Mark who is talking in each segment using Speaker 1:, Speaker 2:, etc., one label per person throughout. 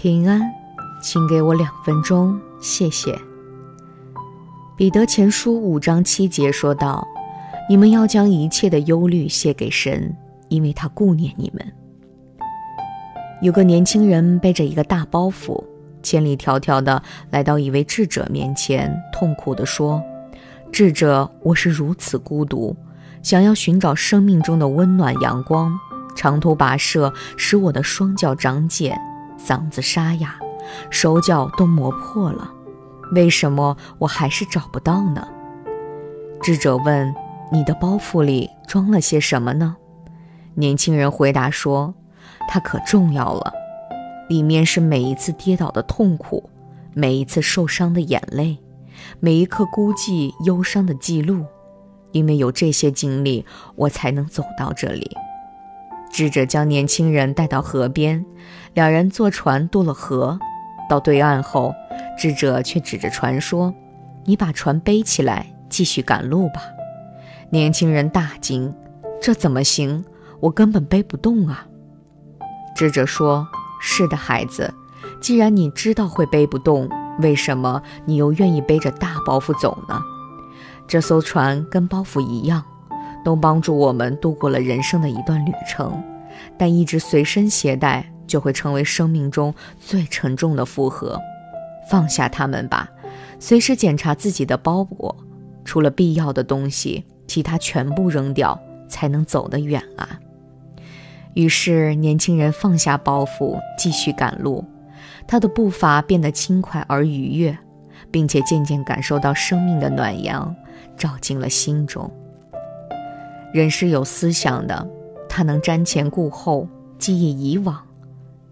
Speaker 1: 平安，请给我两分钟，谢谢。彼得前书五章七节说道：“你们要将一切的忧虑卸给神，因为他顾念你们。”有个年轻人背着一个大包袱，千里迢迢地来到一位智者面前，痛苦地说：“智者，我是如此孤独，想要寻找生命中的温暖阳光，长途跋涉使我的双脚长茧，嗓子沙哑，手脚都磨破了。”为什么我还是找不到呢？智者问：“你的包袱里装了些什么呢？”年轻人回答说：“它可重要了，里面是每一次跌倒的痛苦，每一次受伤的眼泪，每一刻孤寂忧伤的记录。因为有这些经历，我才能走到这里。”智者将年轻人带到河边，两人坐船渡了河，到对岸后。智者却指着船说：“你把船背起来，继续赶路吧。”年轻人大惊：“这怎么行？我根本背不动啊！”智者说：“是的，孩子，既然你知道会背不动，为什么你又愿意背着大包袱走呢？这艘船跟包袱一样，都帮助我们度过了人生的一段旅程，但一直随身携带，就会成为生命中最沉重的负荷。”放下它们吧，随时检查自己的包裹，除了必要的东西，其他全部扔掉，才能走得远啊。于是，年轻人放下包袱，继续赶路。他的步伐变得轻快而愉悦，并且渐渐感受到生命的暖阳照进了心中。人是有思想的，他能瞻前顾后，记忆以往，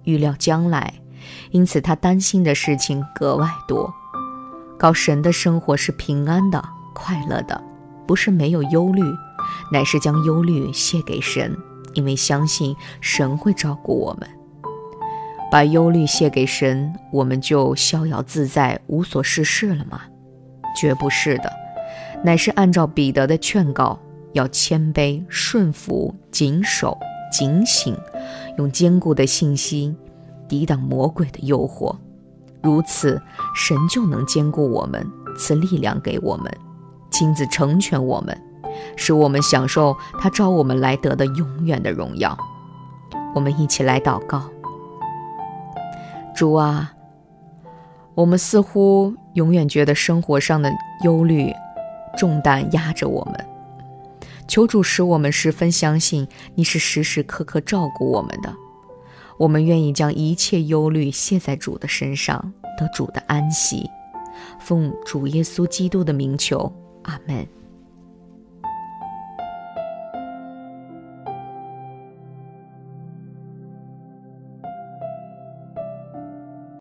Speaker 1: 预料将来。因此，他担心的事情格外多。靠神的生活是平安的、快乐的，不是没有忧虑，乃是将忧虑卸给神，因为相信神会照顾我们。把忧虑卸给神，我们就逍遥自在、无所事事了吗？绝不是的，乃是按照彼得的劝告，要谦卑、顺服、谨守、警醒，用坚固的信心。抵挡魔鬼的诱惑，如此，神就能坚固我们，赐力量给我们，亲自成全我们，使我们享受他召我们来得的永远的荣耀。我们一起来祷告：主啊，我们似乎永远觉得生活上的忧虑重担压着我们，求主使我们十分相信你是时时刻刻照顾我们的。我们愿意将一切忧虑卸在主的身上，得主的安息。奉主耶稣基督的名求，阿门。